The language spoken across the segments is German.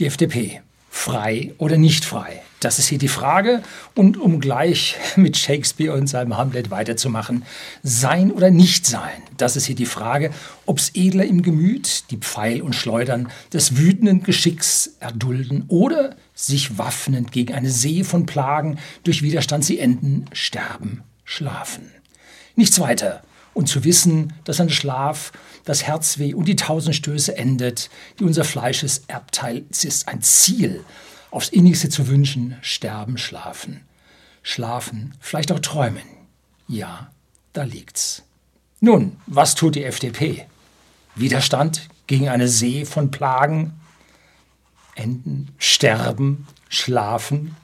Die FDP, frei oder nicht frei? Das ist hier die Frage. Und um gleich mit Shakespeare und seinem Hamlet weiterzumachen, sein oder nicht sein? Das ist hier die Frage, ob's edler im Gemüt, die Pfeil und Schleudern des wütenden Geschicks erdulden oder sich waffnend gegen eine See von Plagen, durch Widerstand sie enden, sterben, schlafen. Nichts weiter. Und zu wissen, dass ein Schlaf das Herzweh und die tausend Stöße endet, die unser Fleisches Erbteil ist, ein Ziel, aufs innigste zu wünschen, sterben, schlafen. Schlafen, vielleicht auch träumen. Ja, da liegt's. Nun, was tut die FDP? Widerstand gegen eine See von Plagen? Enden, sterben, schlafen?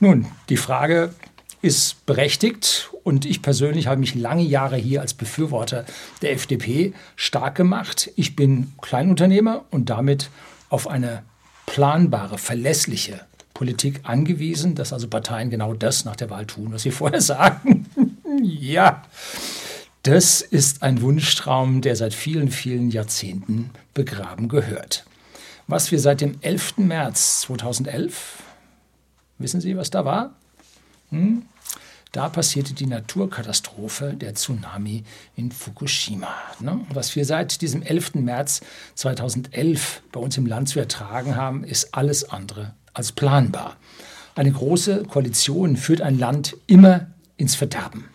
Nun, die Frage ist berechtigt und ich persönlich habe mich lange Jahre hier als Befürworter der FDP stark gemacht. Ich bin Kleinunternehmer und damit auf eine planbare, verlässliche Politik angewiesen, dass also Parteien genau das nach der Wahl tun, was sie vorher sagen. ja, das ist ein Wunschtraum, der seit vielen, vielen Jahrzehnten begraben gehört. Was wir seit dem 11. März 2011, wissen Sie, was da war? Hm? Da passierte die Naturkatastrophe, der Tsunami in Fukushima. Ne? Was wir seit diesem 11. März 2011 bei uns im Land zu ertragen haben, ist alles andere als planbar. Eine große Koalition führt ein Land immer ins Verderben.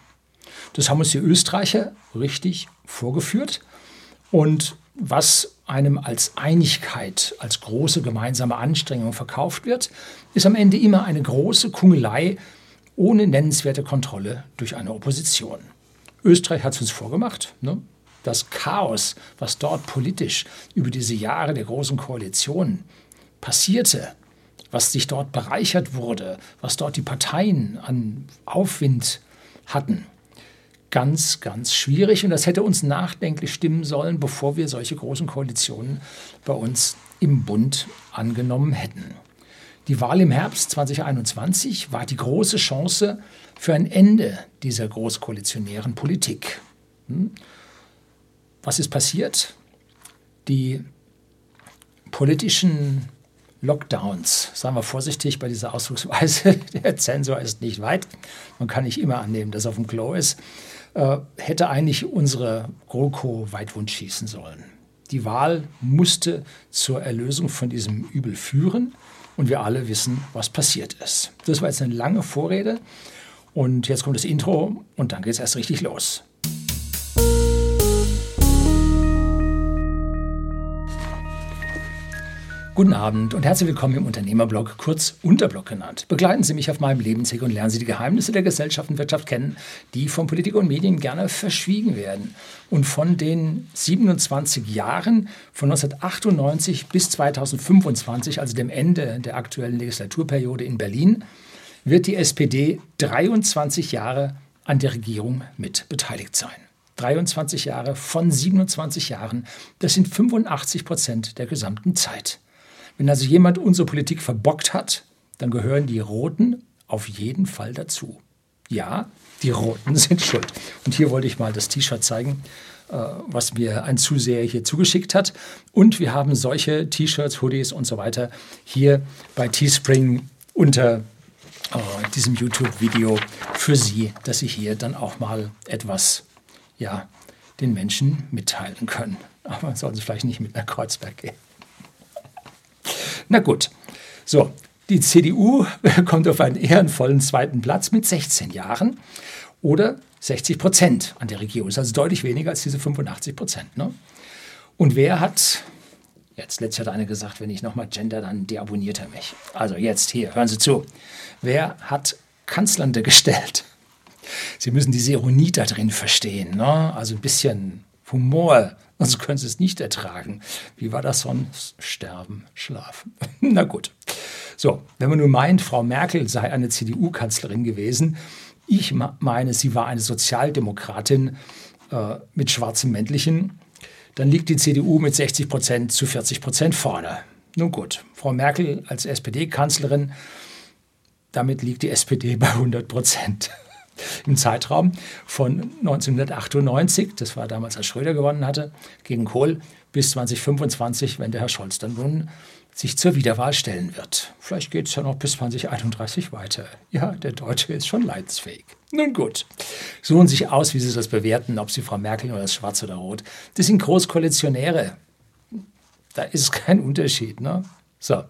Das haben uns die Österreicher richtig vorgeführt. Und was einem als Einigkeit, als große gemeinsame Anstrengung verkauft wird, ist am Ende immer eine große Kungelei ohne nennenswerte Kontrolle durch eine Opposition. Österreich hat es uns vorgemacht. Ne? Das Chaos, was dort politisch über diese Jahre der großen Koalition passierte, was sich dort bereichert wurde, was dort die Parteien an Aufwind hatten, ganz, ganz schwierig. Und das hätte uns nachdenklich stimmen sollen, bevor wir solche großen Koalitionen bei uns im Bund angenommen hätten. Die Wahl im Herbst 2021 war die große Chance für ein Ende dieser großkoalitionären Politik. Hm? Was ist passiert? Die politischen Lockdowns, sagen wir vorsichtig bei dieser Ausdrucksweise, der Zensor ist nicht weit, man kann nicht immer annehmen, dass er auf dem Klo ist, äh, hätte eigentlich unsere GroKo Weitwund schießen sollen. Die Wahl musste zur Erlösung von diesem Übel führen und wir alle wissen, was passiert ist. Das war jetzt eine lange Vorrede und jetzt kommt das Intro und dann geht es erst richtig los. Guten Abend und herzlich willkommen im Unternehmerblog, kurz Unterblog genannt. Begleiten Sie mich auf meinem Lebensweg und lernen Sie die Geheimnisse der Gesellschaft und Wirtschaft kennen, die von Politik und Medien gerne verschwiegen werden. Und von den 27 Jahren von 1998 bis 2025, also dem Ende der aktuellen Legislaturperiode in Berlin, wird die SPD 23 Jahre an der Regierung mit beteiligt sein. 23 Jahre von 27 Jahren, das sind 85 Prozent der gesamten Zeit. Wenn also jemand unsere Politik verbockt hat, dann gehören die Roten auf jeden Fall dazu. Ja, die Roten sind schuld. Und hier wollte ich mal das T-Shirt zeigen, äh, was mir ein Zuseher hier zugeschickt hat. Und wir haben solche T-Shirts, Hoodies und so weiter hier bei Teespring unter äh, diesem YouTube-Video für Sie, dass Sie hier dann auch mal etwas ja, den Menschen mitteilen können. Aber sollten Sie vielleicht nicht mit nach Kreuzberg gehen. Na gut, so, die CDU kommt auf einen ehrenvollen zweiten Platz mit 16 Jahren oder 60 Prozent an der Regierung. Das ist also deutlich weniger als diese 85 Prozent. Ne? Und wer hat, jetzt letztlich hat einer gesagt, wenn ich nochmal gender, dann deabonniert er mich. Also jetzt hier, hören Sie zu. Wer hat Kanzlernde gestellt? Sie müssen diese Ironie da drin verstehen. Ne? Also ein bisschen Humor Sonst können sie es nicht ertragen. Wie war das sonst? Sterben, schlafen. Na gut. So, wenn man nun meint, Frau Merkel sei eine CDU-Kanzlerin gewesen, ich meine, sie war eine Sozialdemokratin äh, mit schwarzem Männlichen, dann liegt die CDU mit 60 Prozent zu 40 Prozent vorne. Nun gut, Frau Merkel als SPD-Kanzlerin, damit liegt die SPD bei 100 Prozent im Zeitraum von 1998, das war damals, als Schröder gewonnen hatte, gegen Kohl, bis 2025, wenn der Herr Scholz dann nun sich zur Wiederwahl stellen wird. Vielleicht geht es ja noch bis 2031 weiter. Ja, der Deutsche ist schon leidensfähig. Nun gut, suchen sich aus, wie Sie das bewerten, ob Sie Frau Merkel oder das Schwarz oder Rot. Das sind Großkoalitionäre. Da ist kein Unterschied. Ne? So.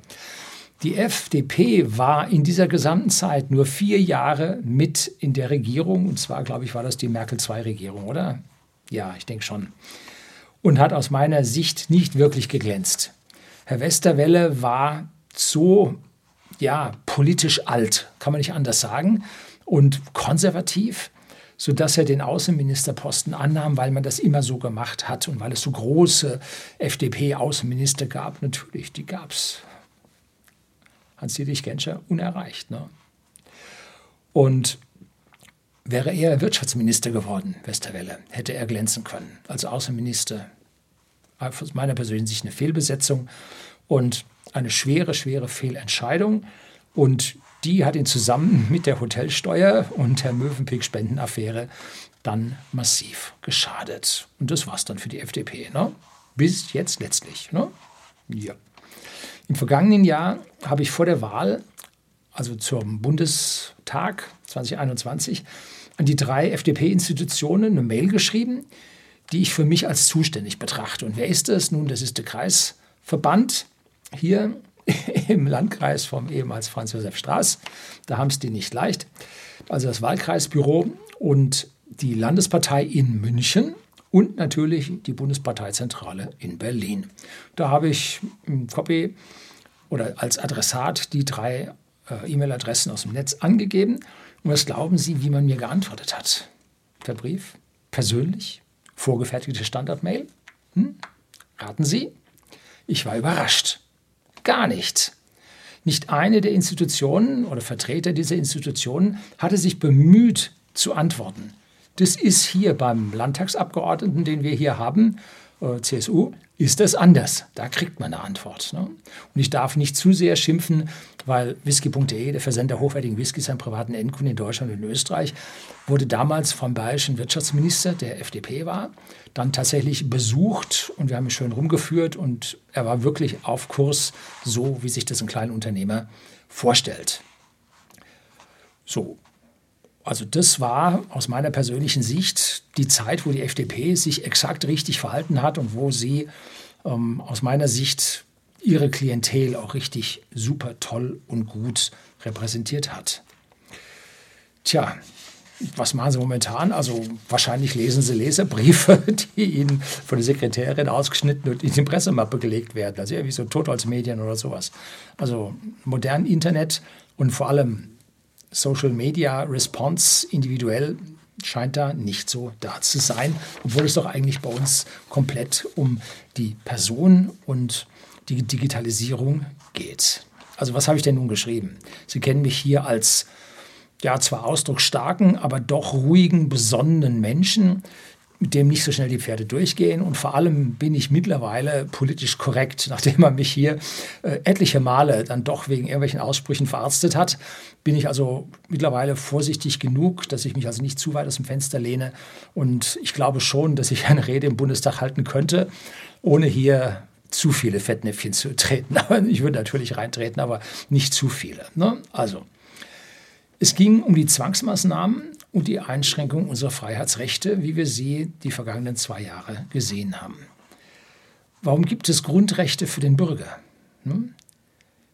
Die FDP war in dieser gesamten Zeit nur vier Jahre mit in der Regierung. Und zwar, glaube ich, war das die Merkel-II-Regierung, oder? Ja, ich denke schon. Und hat aus meiner Sicht nicht wirklich geglänzt. Herr Westerwelle war so, ja, politisch alt, kann man nicht anders sagen, und konservativ, sodass er den Außenministerposten annahm, weil man das immer so gemacht hat und weil es so große FDP-Außenminister gab. Natürlich, die gab es. Hans-Dietrich Genscher unerreicht. Ne? Und wäre er Wirtschaftsminister geworden, Westerwelle, hätte er glänzen können als Außenminister aus meiner persönlichen Sicht eine Fehlbesetzung und eine schwere, schwere Fehlentscheidung. Und die hat ihn zusammen mit der Hotelsteuer und der Mövenpick-Spendenaffäre dann massiv geschadet. Und das war es dann für die FDP. Ne? Bis jetzt letztlich. Ne? Ja. Im vergangenen Jahr habe ich vor der Wahl, also zum Bundestag 2021, an die drei FDP-Institutionen eine Mail geschrieben, die ich für mich als zuständig betrachte. Und wer ist das? Nun, das ist der Kreisverband hier im Landkreis vom ehemals Franz Josef Straß. Da haben es die nicht leicht. Also das Wahlkreisbüro und die Landespartei in München und natürlich die Bundesparteizentrale in Berlin. Da habe ich im Copy oder als Adressat die drei äh, E-Mail-Adressen aus dem Netz angegeben. Und was glauben Sie, wie man mir geantwortet hat? Per Brief? Persönlich? Vorgefertigte Standardmail? Hm? Raten Sie? Ich war überrascht. Gar nichts. Nicht eine der Institutionen oder Vertreter dieser Institutionen hatte sich bemüht zu antworten. Das ist hier beim Landtagsabgeordneten, den wir hier haben, äh, CSU, ist das anders. Da kriegt man eine Antwort. Ne? Und ich darf nicht zu sehr schimpfen, weil whisky.de, der Versender hochwertigen Whiskys an privaten Endkunden in Deutschland und in Österreich, wurde damals vom bayerischen Wirtschaftsminister, der FDP war, dann tatsächlich besucht und wir haben ihn schön rumgeführt und er war wirklich auf Kurs, so wie sich das ein kleiner Unternehmer vorstellt. So, also das war aus meiner persönlichen Sicht die Zeit, wo die FDP sich exakt richtig verhalten hat und wo sie ähm, aus meiner Sicht ihre Klientel auch richtig super toll und gut repräsentiert hat. Tja, was machen Sie momentan? Also wahrscheinlich lesen Sie Leserbriefe, die Ihnen von der Sekretärin ausgeschnitten und in die Pressemappe gelegt werden. Also irgendwie so Totholzmedien oder sowas. Also modern Internet und vor allem Social Media Response individuell scheint da nicht so da zu sein, obwohl es doch eigentlich bei uns komplett um die Person und die Digitalisierung geht. Also was habe ich denn nun geschrieben? Sie kennen mich hier als ja zwar ausdrucksstarken, aber doch ruhigen, besonnenen Menschen, mit dem nicht so schnell die Pferde durchgehen. Und vor allem bin ich mittlerweile politisch korrekt, nachdem man mich hier äh, etliche Male dann doch wegen irgendwelchen Aussprüchen verarztet hat, bin ich also mittlerweile vorsichtig genug, dass ich mich also nicht zu weit aus dem Fenster lehne. Und ich glaube schon, dass ich eine Rede im Bundestag halten könnte, ohne hier zu viele Fettnäpfchen zu treten. Aber ich würde natürlich reintreten, aber nicht zu viele. Ne? Also, es ging um die Zwangsmaßnahmen und die Einschränkung unserer Freiheitsrechte, wie wir sie die vergangenen zwei Jahre gesehen haben. Warum gibt es Grundrechte für den Bürger? Hm?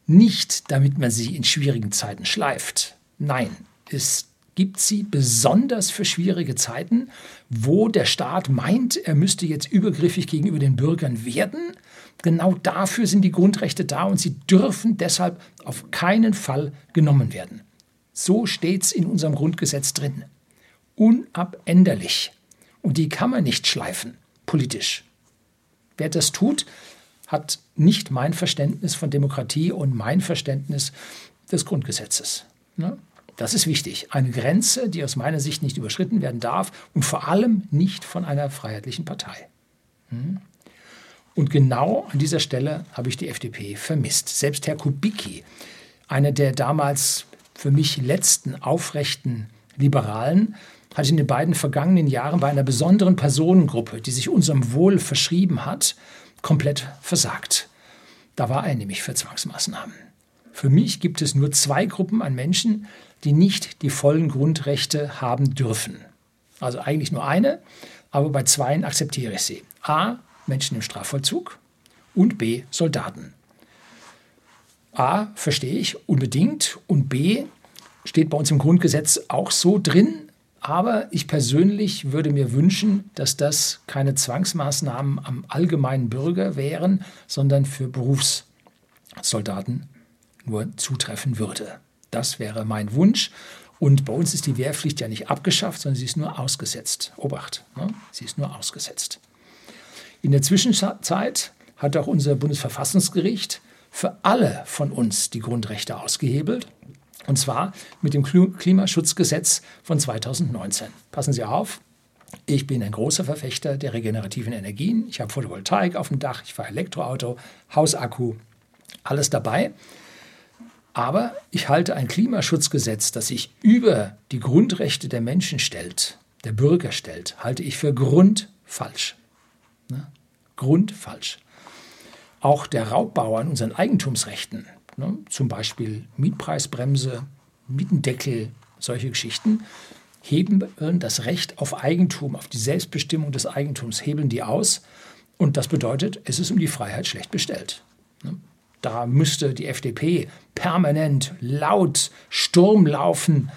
Nicht, damit man sie in schwierigen Zeiten schleift. Nein, es gibt sie besonders für schwierige Zeiten, wo der Staat meint, er müsste jetzt übergriffig gegenüber den Bürgern werden. Genau dafür sind die Grundrechte da und sie dürfen deshalb auf keinen Fall genommen werden. So steht es in unserem Grundgesetz drin unabänderlich. Und die kann man nicht schleifen, politisch. Wer das tut, hat nicht mein Verständnis von Demokratie und mein Verständnis des Grundgesetzes. Ne? Das ist wichtig. Eine Grenze, die aus meiner Sicht nicht überschritten werden darf und vor allem nicht von einer freiheitlichen Partei. Hm? Und genau an dieser Stelle habe ich die FDP vermisst. Selbst Herr Kubicki, einer der damals für mich letzten aufrechten Liberalen, hat in den beiden vergangenen Jahren bei einer besonderen Personengruppe, die sich unserem Wohl verschrieben hat, komplett versagt. Da war er nämlich für Zwangsmaßnahmen. Für mich gibt es nur zwei Gruppen an Menschen, die nicht die vollen Grundrechte haben dürfen. Also eigentlich nur eine, aber bei zweien akzeptiere ich sie. A, Menschen im Strafvollzug und B, Soldaten. A, verstehe ich unbedingt und B, steht bei uns im Grundgesetz auch so drin, aber ich persönlich würde mir wünschen, dass das keine Zwangsmaßnahmen am allgemeinen Bürger wären, sondern für Berufssoldaten nur zutreffen würde. Das wäre mein Wunsch. Und bei uns ist die Wehrpflicht ja nicht abgeschafft, sondern sie ist nur ausgesetzt. Obacht, ne? sie ist nur ausgesetzt. In der Zwischenzeit hat auch unser Bundesverfassungsgericht für alle von uns die Grundrechte ausgehebelt. Und zwar mit dem Klimaschutzgesetz von 2019. Passen Sie auf, ich bin ein großer Verfechter der regenerativen Energien. Ich habe Photovoltaik auf dem Dach, ich fahre Elektroauto, Hausakku, alles dabei. Aber ich halte ein Klimaschutzgesetz, das sich über die Grundrechte der Menschen stellt, der Bürger stellt, halte ich für grundfalsch. Ne? Grundfalsch. Auch der Raubbau an unseren Eigentumsrechten, ne? zum Beispiel Mietpreisbremse, Mietendeckel, solche Geschichten, heben das Recht auf Eigentum, auf die Selbstbestimmung des Eigentums, hebeln die aus. Und das bedeutet, es ist um die Freiheit schlecht bestellt. Ne? Da müsste die FDP permanent laut Sturm laufen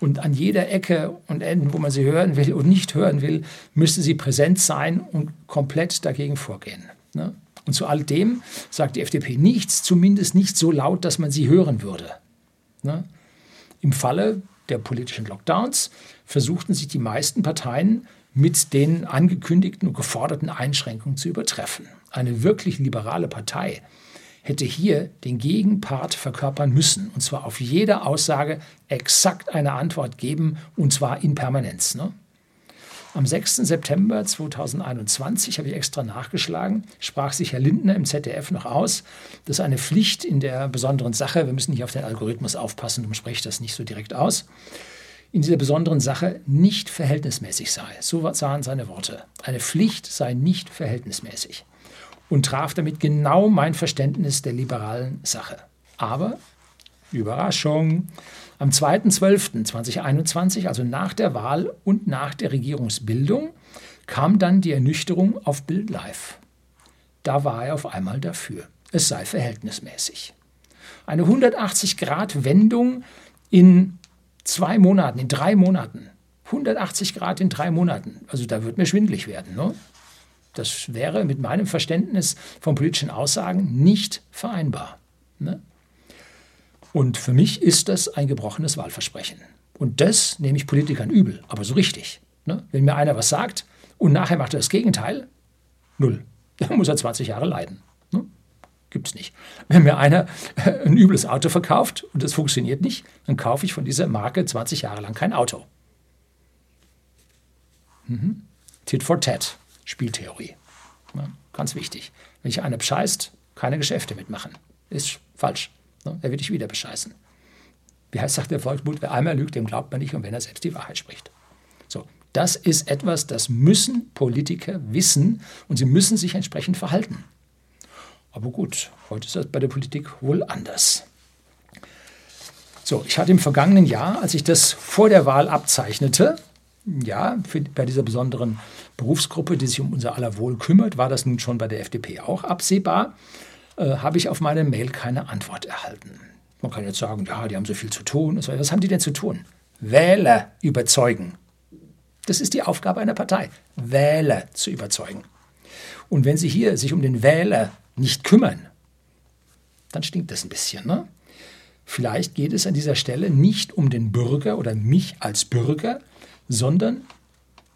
und an jeder Ecke und Enden, wo man sie hören will und nicht hören will, müsste sie präsent sein und komplett dagegen vorgehen. Ne? Und zu all dem sagt die FDP nichts, zumindest nicht so laut, dass man sie hören würde. Ne? Im Falle der politischen Lockdowns versuchten sich die meisten Parteien mit den angekündigten und geforderten Einschränkungen zu übertreffen. Eine wirklich liberale Partei hätte hier den Gegenpart verkörpern müssen. Und zwar auf jede Aussage exakt eine Antwort geben, und zwar in Permanenz. Ne? Am 6. September 2021, habe ich extra nachgeschlagen, sprach sich Herr Lindner im ZDF noch aus, dass eine Pflicht in der besonderen Sache, wir müssen nicht auf den Algorithmus aufpassen, darum spreche ich das nicht so direkt aus, in dieser besonderen Sache nicht verhältnismäßig sei. So sahen seine Worte. Eine Pflicht sei nicht verhältnismäßig und traf damit genau mein Verständnis der liberalen Sache. Aber, Überraschung, am 2.12.2021, also nach der Wahl und nach der Regierungsbildung, kam dann die Ernüchterung auf Bild Live. Da war er auf einmal dafür. Es sei verhältnismäßig. Eine 180-Grad-Wendung in zwei Monaten, in drei Monaten. 180 Grad in drei Monaten. Also da wird mir schwindlig werden. Ne? Das wäre mit meinem Verständnis von politischen Aussagen nicht vereinbar. Ne? Und für mich ist das ein gebrochenes Wahlversprechen. Und das nehme ich Politikern übel, aber so richtig. Ne? Wenn mir einer was sagt und nachher macht er das Gegenteil, null. Dann muss er 20 Jahre leiden. Ne? Gibt es nicht. Wenn mir einer äh, ein übles Auto verkauft und das funktioniert nicht, dann kaufe ich von dieser Marke 20 Jahre lang kein Auto. Mhm. Tit for tat. Spieltheorie. Ja, ganz wichtig. Wenn dich einer bescheißt, keine Geschäfte mitmachen. Ist falsch. Ne? Er wird dich wieder bescheißen. Wie heißt, sagt der Volksmund, wer einmal lügt, dem glaubt man nicht und wenn er selbst die Wahrheit spricht. So, das ist etwas, das müssen Politiker wissen und sie müssen sich entsprechend verhalten. Aber gut, heute ist das bei der Politik wohl anders. So, ich hatte im vergangenen Jahr, als ich das vor der Wahl abzeichnete, ja, für, bei dieser besonderen Berufsgruppe, die sich um unser aller Wohl kümmert, war das nun schon bei der FDP auch absehbar, äh, habe ich auf meine Mail keine Antwort erhalten. Man kann jetzt sagen, ja, die haben so viel zu tun. Was haben die denn zu tun? Wähler überzeugen. Das ist die Aufgabe einer Partei, Wähler zu überzeugen. Und wenn Sie hier sich um den Wähler nicht kümmern, dann stinkt das ein bisschen. Ne? Vielleicht geht es an dieser Stelle nicht um den Bürger oder mich als Bürger, sondern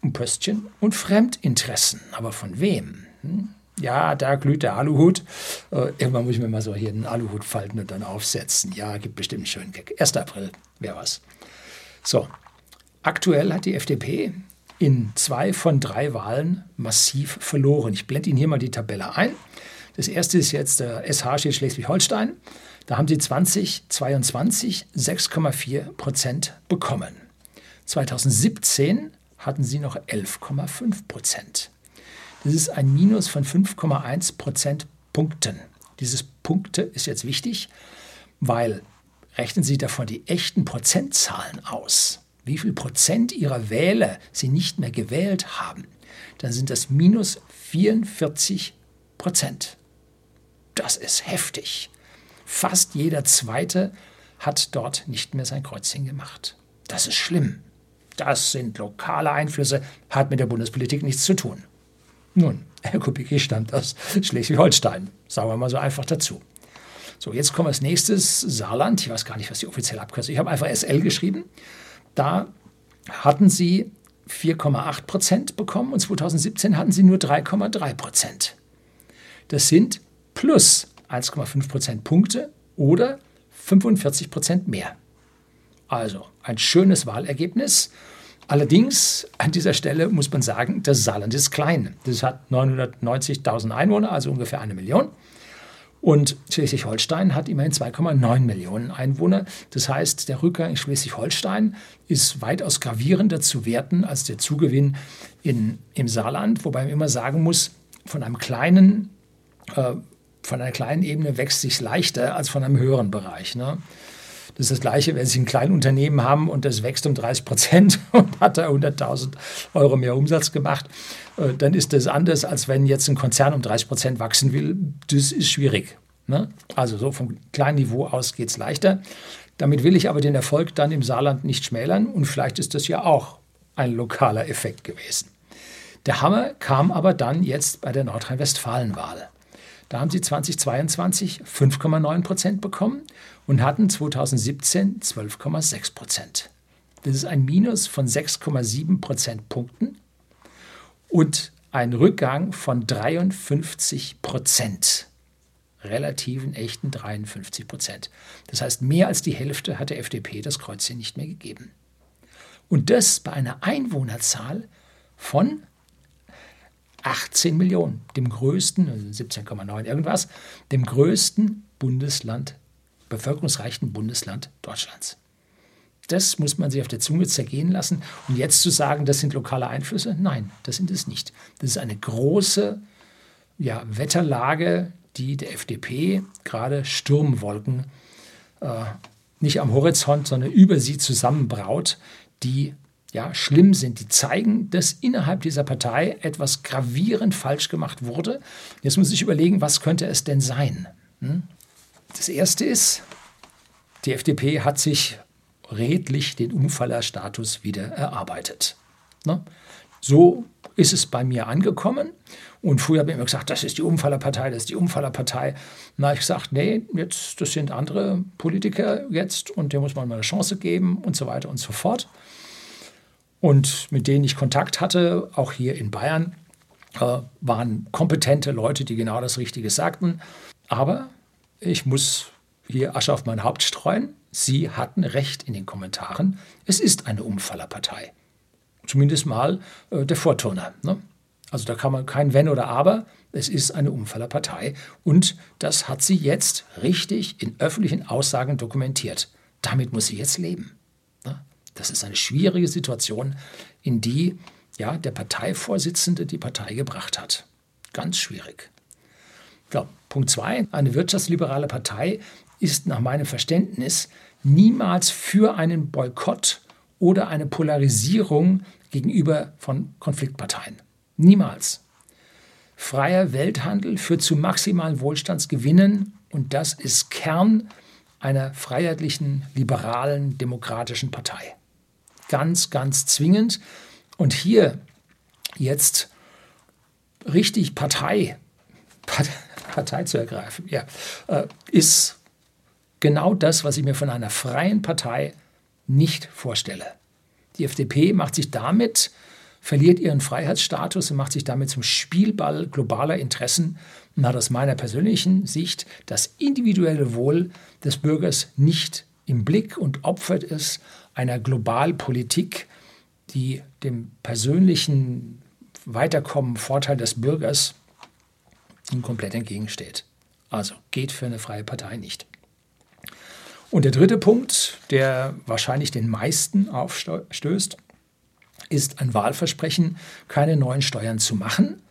um Pöstchen und Fremdinteressen. Aber von wem? Hm? Ja, da glüht der Aluhut. Äh, irgendwann muss ich mir mal so hier einen Aluhut falten und dann aufsetzen. Ja, gibt bestimmt einen schönen Gag. 1. April wäre was. So, aktuell hat die FDP in zwei von drei Wahlen massiv verloren. Ich blende Ihnen hier mal die Tabelle ein. Das erste ist jetzt der SH steht Schleswig-Holstein. Da haben sie 2022 6,4 Prozent bekommen. 2017 hatten sie noch 11,5 Prozent. Das ist ein Minus von 5,1 Prozentpunkten. Dieses Punkte ist jetzt wichtig, weil rechnen Sie davon die echten Prozentzahlen aus, wie viel Prozent Ihrer Wähler Sie nicht mehr gewählt haben, dann sind das minus 44 Prozent. Das ist heftig. Fast jeder Zweite hat dort nicht mehr sein Kreuzchen gemacht. Das ist schlimm. Das sind lokale Einflüsse, hat mit der Bundespolitik nichts zu tun. Nun, Herr Kubicki stammt aus Schleswig-Holstein. Sagen wir mal so einfach dazu. So, jetzt kommen wir als nächstes Saarland. Ich weiß gar nicht, was die offizielle Abkürzung ist. Ich habe einfach SL geschrieben. Da hatten sie 4,8 Prozent bekommen und 2017 hatten sie nur 3,3 Prozent. Das sind plus 1,5 Prozentpunkte oder 45 Prozent mehr. Also ein schönes Wahlergebnis. Allerdings an dieser Stelle muss man sagen, das Saarland ist klein. Das hat 990.000 Einwohner, also ungefähr eine Million. Und Schleswig-Holstein hat immerhin 2,9 Millionen Einwohner. Das heißt, der Rückgang in Schleswig-Holstein ist weitaus gravierender zu werten als der Zugewinn in, im Saarland, wobei man immer sagen muss, von einem kleinen, äh, von einer kleinen Ebene wächst sich leichter als von einem höheren Bereich. Ne? Das ist das Gleiche, wenn Sie ein Kleinunternehmen haben und das wächst um 30 Prozent und hat da 100.000 Euro mehr Umsatz gemacht, äh, dann ist das anders, als wenn jetzt ein Konzern um 30 Prozent wachsen will. Das ist schwierig. Ne? Also so vom kleinen Niveau aus geht es leichter. Damit will ich aber den Erfolg dann im Saarland nicht schmälern und vielleicht ist das ja auch ein lokaler Effekt gewesen. Der Hammer kam aber dann jetzt bei der Nordrhein-Westfalen-Wahl. Da haben sie 2022 5,9 Prozent bekommen und hatten 2017 12,6 Prozent. Das ist ein Minus von 6,7 Prozentpunkten und ein Rückgang von 53 Prozent. Relativen, echten 53 Prozent. Das heißt, mehr als die Hälfte hat der FDP das Kreuzchen nicht mehr gegeben. Und das bei einer Einwohnerzahl von 18 Millionen, dem größten, 17,9 also irgendwas, dem größten Bundesland, bevölkerungsreichen Bundesland Deutschlands. Das muss man sich auf der Zunge zergehen lassen. Und jetzt zu sagen, das sind lokale Einflüsse, nein, das sind es nicht. Das ist eine große ja, Wetterlage, die der FDP gerade Sturmwolken äh, nicht am Horizont, sondern über sie zusammenbraut, die ja, schlimm sind, die zeigen, dass innerhalb dieser Partei etwas gravierend falsch gemacht wurde. Jetzt muss ich überlegen, was könnte es denn sein? Hm? Das Erste ist, die FDP hat sich redlich den Umfallerstatus wieder erarbeitet. Ne? So ist es bei mir angekommen. Und früher habe ich immer gesagt, das ist die Umfallerpartei, das ist die Umfallerpartei. Na, ich gesagt, nee, jetzt, das sind andere Politiker jetzt und dem muss man mal eine Chance geben und so weiter und so fort und mit denen ich Kontakt hatte, auch hier in Bayern, äh, waren kompetente Leute, die genau das Richtige sagten. Aber ich muss hier Asche auf mein Haupt streuen. Sie hatten recht in den Kommentaren. Es ist eine Umfallerpartei. Zumindest mal äh, der Vorturner. Ne? Also da kann man kein Wenn oder Aber. Es ist eine Umfallerpartei. Und das hat sie jetzt richtig in öffentlichen Aussagen dokumentiert. Damit muss sie jetzt leben. Das ist eine schwierige Situation, in die ja, der Parteivorsitzende die Partei gebracht hat. Ganz schwierig. Ja, Punkt zwei: Eine wirtschaftsliberale Partei ist nach meinem Verständnis niemals für einen Boykott oder eine Polarisierung gegenüber von Konfliktparteien. Niemals. Freier Welthandel führt zu maximalen Wohlstandsgewinnen und das ist Kern einer freiheitlichen, liberalen, demokratischen Partei ganz, ganz zwingend. Und hier jetzt richtig Partei, Partei zu ergreifen, ja, äh, ist genau das, was ich mir von einer freien Partei nicht vorstelle. Die FDP macht sich damit, verliert ihren Freiheitsstatus und macht sich damit zum Spielball globaler Interessen und hat aus meiner persönlichen Sicht das individuelle Wohl des Bürgers nicht im Blick und opfert es einer Globalpolitik, die dem persönlichen Weiterkommen, Vorteil des Bürgers komplett entgegensteht. Also geht für eine freie Partei nicht. Und der dritte Punkt, der wahrscheinlich den meisten aufstößt, ist ein Wahlversprechen, keine neuen Steuern zu machen.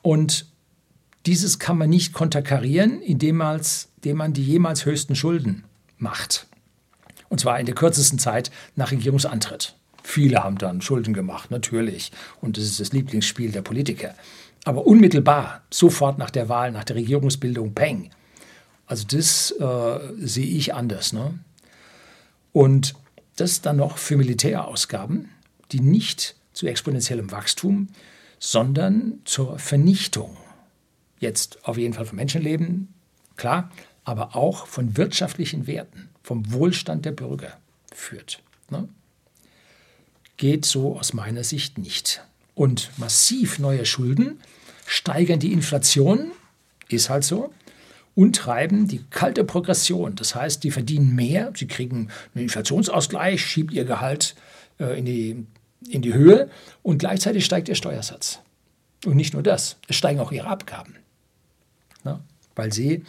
Und Dieses kann man nicht konterkarieren, indem man, indem man die jemals höchsten Schulden macht. Und zwar in der kürzesten Zeit nach Regierungsantritt. Viele haben dann Schulden gemacht, natürlich. Und das ist das Lieblingsspiel der Politiker. Aber unmittelbar, sofort nach der Wahl, nach der Regierungsbildung, Peng. Also das äh, sehe ich anders. Ne? Und das dann noch für Militärausgaben, die nicht zu exponentiellem Wachstum, sondern zur Vernichtung. Jetzt auf jeden Fall von Menschenleben, klar, aber auch von wirtschaftlichen Werten, vom Wohlstand der Bürger führt. Ne? Geht so aus meiner Sicht nicht. Und massiv neue Schulden steigern die Inflation, ist halt so, und treiben die kalte Progression. Das heißt, die verdienen mehr, sie kriegen einen Inflationsausgleich, schiebt ihr Gehalt äh, in, die, in die Höhe und gleichzeitig steigt ihr Steuersatz. Und nicht nur das, es steigen auch ihre Abgaben. Na, weil sie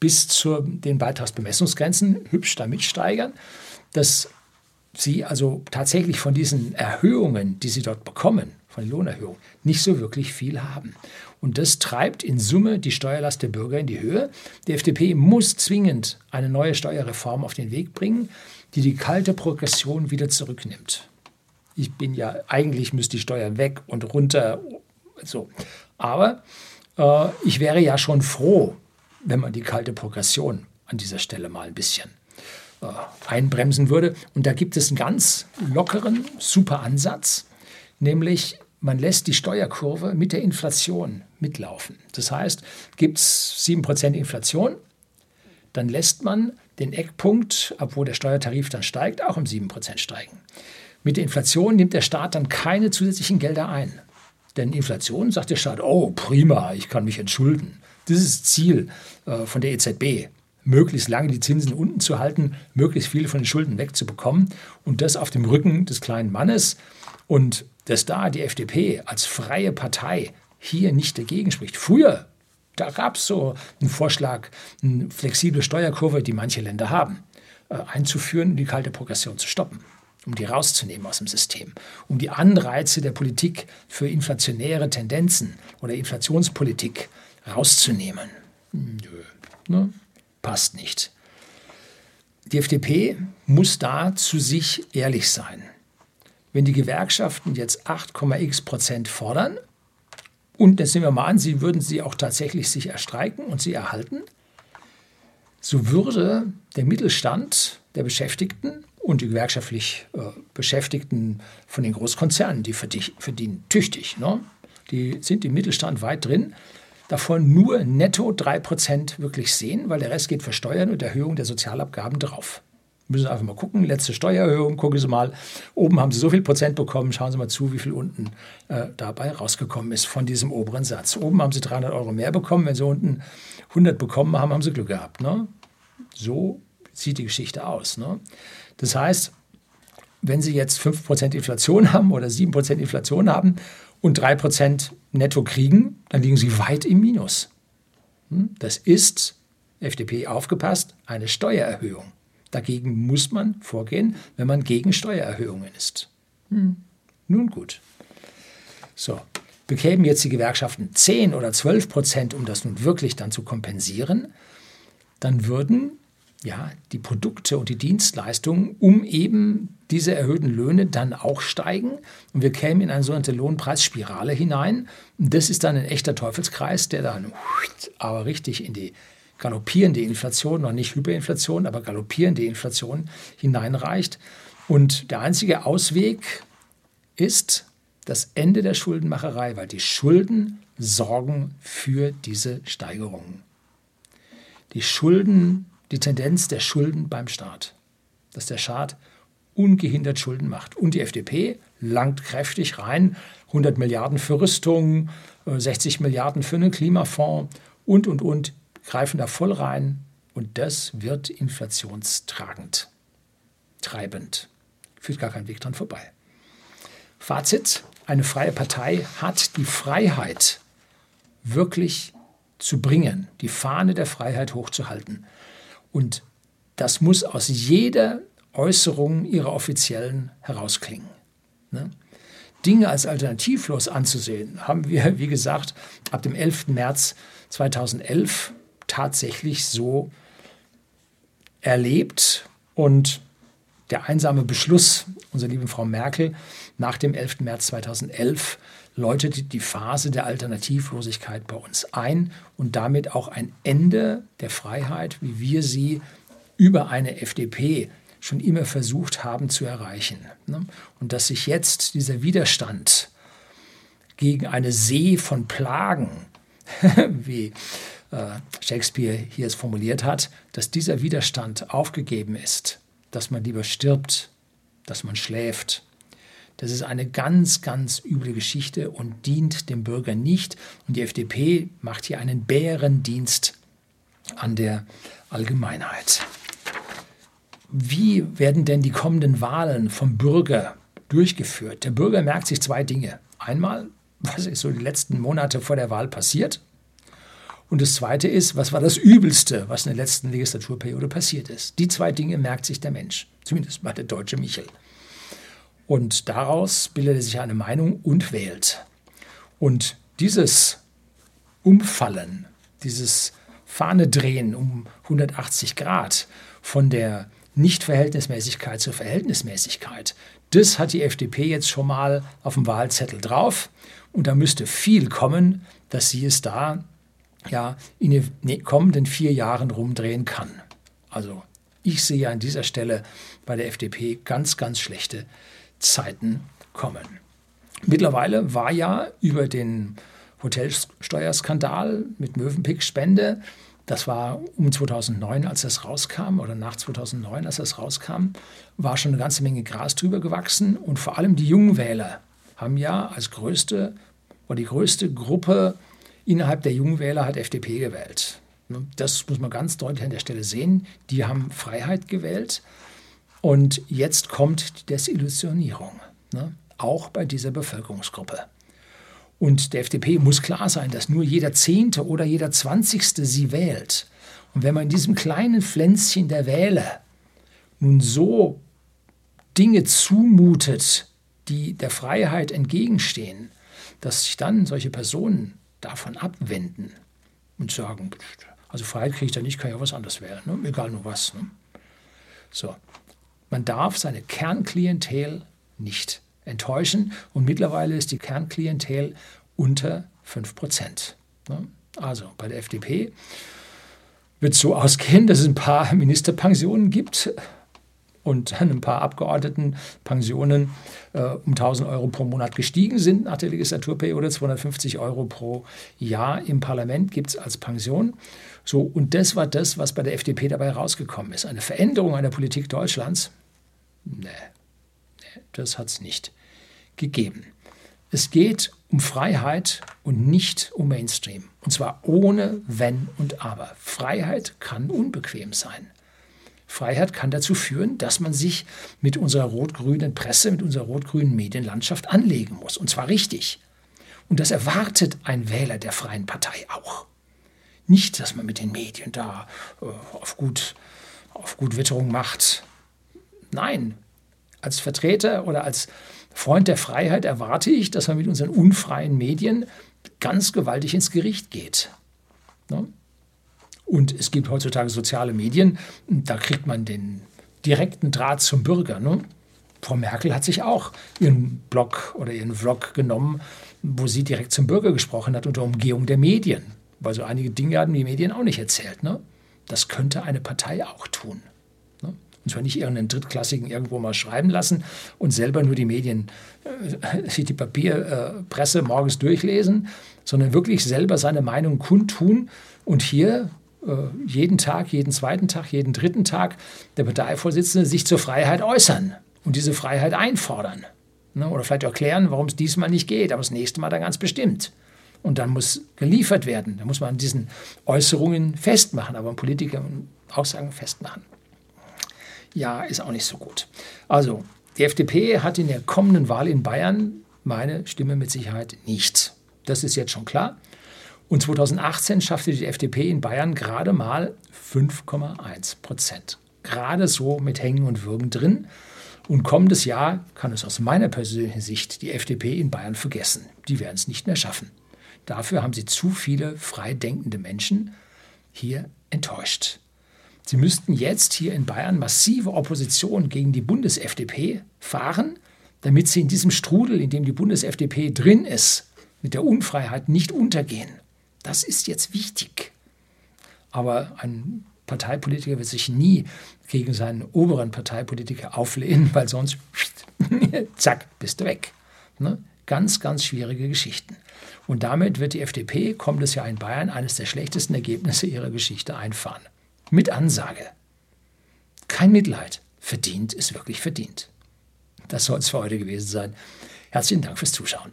bis zu den Beitragsbemessungsgrenzen hübsch damit steigern, dass sie also tatsächlich von diesen Erhöhungen, die sie dort bekommen, von Lohnerhöhungen, nicht so wirklich viel haben. Und das treibt in Summe die Steuerlast der Bürger in die Höhe. Die FDP muss zwingend eine neue Steuerreform auf den Weg bringen, die die kalte Progression wieder zurücknimmt. Ich bin ja, eigentlich müsste die Steuern weg und runter. So. Aber äh, ich wäre ja schon froh, wenn man die kalte Progression an dieser Stelle mal ein bisschen äh, einbremsen würde. Und da gibt es einen ganz lockeren, super Ansatz, nämlich man lässt die Steuerkurve mit der Inflation mitlaufen. Das heißt, gibt es 7% Inflation, dann lässt man den Eckpunkt, obwohl der Steuertarif dann steigt, auch um 7% steigen. Mit der Inflation nimmt der Staat dann keine zusätzlichen Gelder ein. Denn Inflation sagt der Staat, oh prima, ich kann mich entschulden. Das Ziel äh, von der EZB, möglichst lange die Zinsen unten zu halten, möglichst viele von den Schulden wegzubekommen und das auf dem Rücken des kleinen Mannes. Und dass da die FDP als freie Partei hier nicht dagegen spricht. Früher, da gab es so einen Vorschlag, eine flexible Steuerkurve, die manche Länder haben, äh, einzuführen, um die kalte Progression zu stoppen, um die rauszunehmen aus dem System, um die Anreize der Politik für inflationäre Tendenzen oder Inflationspolitik rauszunehmen. Nö, ne? passt nicht. Die FDP muss da zu sich ehrlich sein. Wenn die Gewerkschaften jetzt 8,x Prozent fordern, und jetzt nehmen wir mal an, sie würden sie auch tatsächlich sich erstreiken und sie erhalten, so würde der Mittelstand der Beschäftigten und die gewerkschaftlich äh, Beschäftigten von den Großkonzernen, die verdienen tüchtig, ne? die sind im Mittelstand weit drin, davon nur netto 3% wirklich sehen, weil der Rest geht für Steuern und Erhöhung der Sozialabgaben drauf müssen einfach mal gucken. Letzte Steuererhöhung, gucken Sie mal. Oben haben Sie so viel Prozent bekommen. Schauen Sie mal zu, wie viel unten äh, dabei rausgekommen ist von diesem oberen Satz. Oben haben Sie 300 Euro mehr bekommen. Wenn Sie unten 100 bekommen haben, haben Sie Glück gehabt. Ne? So sieht die Geschichte aus. Ne? Das heißt, wenn Sie jetzt 5% Inflation haben oder 7% Inflation haben und 3% netto kriegen, dann liegen Sie weit im Minus. Hm? Das ist, FDP aufgepasst, eine Steuererhöhung. Dagegen muss man vorgehen, wenn man gegen Steuererhöhungen ist. Hm. Nun gut. So, bekämen jetzt die Gewerkschaften 10 oder 12 Prozent, um das nun wirklich dann zu kompensieren, dann würden ja, die Produkte und die Dienstleistungen um eben diese erhöhten Löhne dann auch steigen und wir kämen in eine sogenannte Lohnpreisspirale hinein. Und das ist dann ein echter Teufelskreis, der dann aber richtig in die galoppierende Inflation, noch nicht Hyperinflation, aber galoppierende Inflation hineinreicht. Und der einzige Ausweg ist das Ende der Schuldenmacherei, weil die Schulden sorgen für diese Steigerungen. Die Schulden, die Tendenz der Schulden beim Staat, dass der Staat ungehindert Schulden macht. Und die FDP langt kräftig rein, 100 Milliarden für Rüstung, 60 äh, Milliarden für einen Klimafonds und, und, und greifen da voll rein und das wird inflationstragend, treibend. Führt gar kein Weg dran vorbei. Fazit, eine freie Partei hat die Freiheit wirklich zu bringen, die Fahne der Freiheit hochzuhalten. Und das muss aus jeder Äußerung ihrer Offiziellen herausklingen. Ne? Dinge als alternativlos anzusehen, haben wir, wie gesagt, ab dem 11. März 2011 tatsächlich so erlebt. Und der einsame Beschluss unserer lieben Frau Merkel nach dem 11. März 2011 läutete die Phase der Alternativlosigkeit bei uns ein und damit auch ein Ende der Freiheit, wie wir sie über eine FDP schon immer versucht haben zu erreichen. Ne? Und dass sich jetzt dieser Widerstand gegen eine See von Plagen, wie äh, Shakespeare hier es formuliert hat, dass dieser Widerstand aufgegeben ist, dass man lieber stirbt, dass man schläft. Das ist eine ganz, ganz üble Geschichte und dient dem Bürger nicht. Und die FDP macht hier einen Bärendienst an der Allgemeinheit. Wie werden denn die kommenden Wahlen vom Bürger durchgeführt? Der Bürger merkt sich zwei Dinge. Einmal, was ist so die letzten Monate vor der Wahl passiert? Und das Zweite ist, was war das Übelste, was in der letzten Legislaturperiode passiert ist? Die zwei Dinge merkt sich der Mensch, zumindest mal der deutsche Michel. Und daraus bildet er sich eine Meinung und wählt. Und dieses Umfallen, dieses Fahnedrehen um 180 Grad von der Nichtverhältnismäßigkeit zur Verhältnismäßigkeit. Das hat die FDP jetzt schon mal auf dem Wahlzettel drauf. Und da müsste viel kommen, dass sie es da ja, in den ne, kommenden vier Jahren rumdrehen kann. Also ich sehe an dieser Stelle bei der FDP ganz, ganz schlechte Zeiten kommen. Mittlerweile war ja über den Hotelsteuerskandal mit Mövenpick-Spende das war um 2009, als das rauskam, oder nach 2009, als das rauskam, war schon eine ganze Menge Gras drüber gewachsen. Und vor allem die jungen Wähler haben ja als größte oder die größte Gruppe innerhalb der jungen Wähler hat FDP gewählt. Das muss man ganz deutlich an der Stelle sehen. Die haben Freiheit gewählt. Und jetzt kommt die Desillusionierung, ne? auch bei dieser Bevölkerungsgruppe. Und der FDP muss klar sein, dass nur jeder Zehnte oder jeder Zwanzigste sie wählt. Und wenn man in diesem kleinen Pflänzchen der Wähler nun so Dinge zumutet, die der Freiheit entgegenstehen, dass sich dann solche Personen davon abwenden und sagen, also Freiheit kriege ich da nicht, kann ja was anderes wählen, ne? egal nur was. Ne? So, man darf seine Kernklientel nicht enttäuschen. Und mittlerweile ist die Kernklientel unter 5 Prozent. Ne? Also bei der FDP wird es so ausgehen, dass es ein paar Ministerpensionen gibt und ein paar Abgeordnetenpensionen äh, um 1000 Euro pro Monat gestiegen sind nach der Legislaturperiode. 250 Euro pro Jahr im Parlament gibt es als Pension. So, und das war das, was bei der FDP dabei rausgekommen ist. Eine Veränderung einer Politik Deutschlands? Nee das hat es nicht gegeben. Es geht um Freiheit und nicht um Mainstream. Und zwar ohne Wenn und Aber. Freiheit kann unbequem sein. Freiheit kann dazu führen, dass man sich mit unserer rot-grünen Presse, mit unserer rot-grünen Medienlandschaft anlegen muss. Und zwar richtig. Und das erwartet ein Wähler der Freien Partei auch. Nicht, dass man mit den Medien da äh, auf, gut, auf gut Witterung macht. Nein, als Vertreter oder als Freund der Freiheit erwarte ich, dass man mit unseren unfreien Medien ganz gewaltig ins Gericht geht. Ne? Und es gibt heutzutage soziale Medien, da kriegt man den direkten Draht zum Bürger. Ne? Frau Merkel hat sich auch ihren Blog oder ihren Vlog genommen, wo sie direkt zum Bürger gesprochen hat unter Umgehung der Medien. Weil so einige Dinge hatten die Medien auch nicht erzählt. Ne? Das könnte eine Partei auch tun. Und zwar nicht irgendeinen Drittklassigen irgendwo mal schreiben lassen und selber nur die Medien, äh, die Papierpresse äh, morgens durchlesen, sondern wirklich selber seine Meinung kundtun und hier äh, jeden Tag, jeden zweiten Tag, jeden dritten Tag der Parteivorsitzende sich zur Freiheit äußern und diese Freiheit einfordern. Ne? Oder vielleicht erklären, warum es diesmal nicht geht, aber das nächste Mal dann ganz bestimmt. Und dann muss geliefert werden. Da muss man an diesen Äußerungen festmachen, aber Politiker Aussagen festmachen ja, ist auch nicht so gut. Also, die FDP hat in der kommenden Wahl in Bayern meine Stimme mit Sicherheit nicht. Das ist jetzt schon klar. Und 2018 schaffte die FDP in Bayern gerade mal 5,1 Prozent. Gerade so mit Hängen und Würgen drin. Und kommendes Jahr kann es aus meiner persönlichen Sicht die FDP in Bayern vergessen. Die werden es nicht mehr schaffen. Dafür haben sie zu viele frei denkende Menschen hier enttäuscht. Sie müssten jetzt hier in Bayern massive Opposition gegen die Bundes-FDP fahren, damit sie in diesem Strudel, in dem die Bundes-FDP drin ist, mit der Unfreiheit nicht untergehen. Das ist jetzt wichtig. Aber ein Parteipolitiker wird sich nie gegen seinen oberen Parteipolitiker auflehnen, weil sonst, zack, bist du weg. Ne? Ganz, ganz schwierige Geschichten. Und damit wird die FDP kommendes Jahr in Bayern eines der schlechtesten Ergebnisse ihrer Geschichte einfahren. Mit Ansage. Kein Mitleid. Verdient ist wirklich verdient. Das soll es für heute gewesen sein. Herzlichen Dank fürs Zuschauen.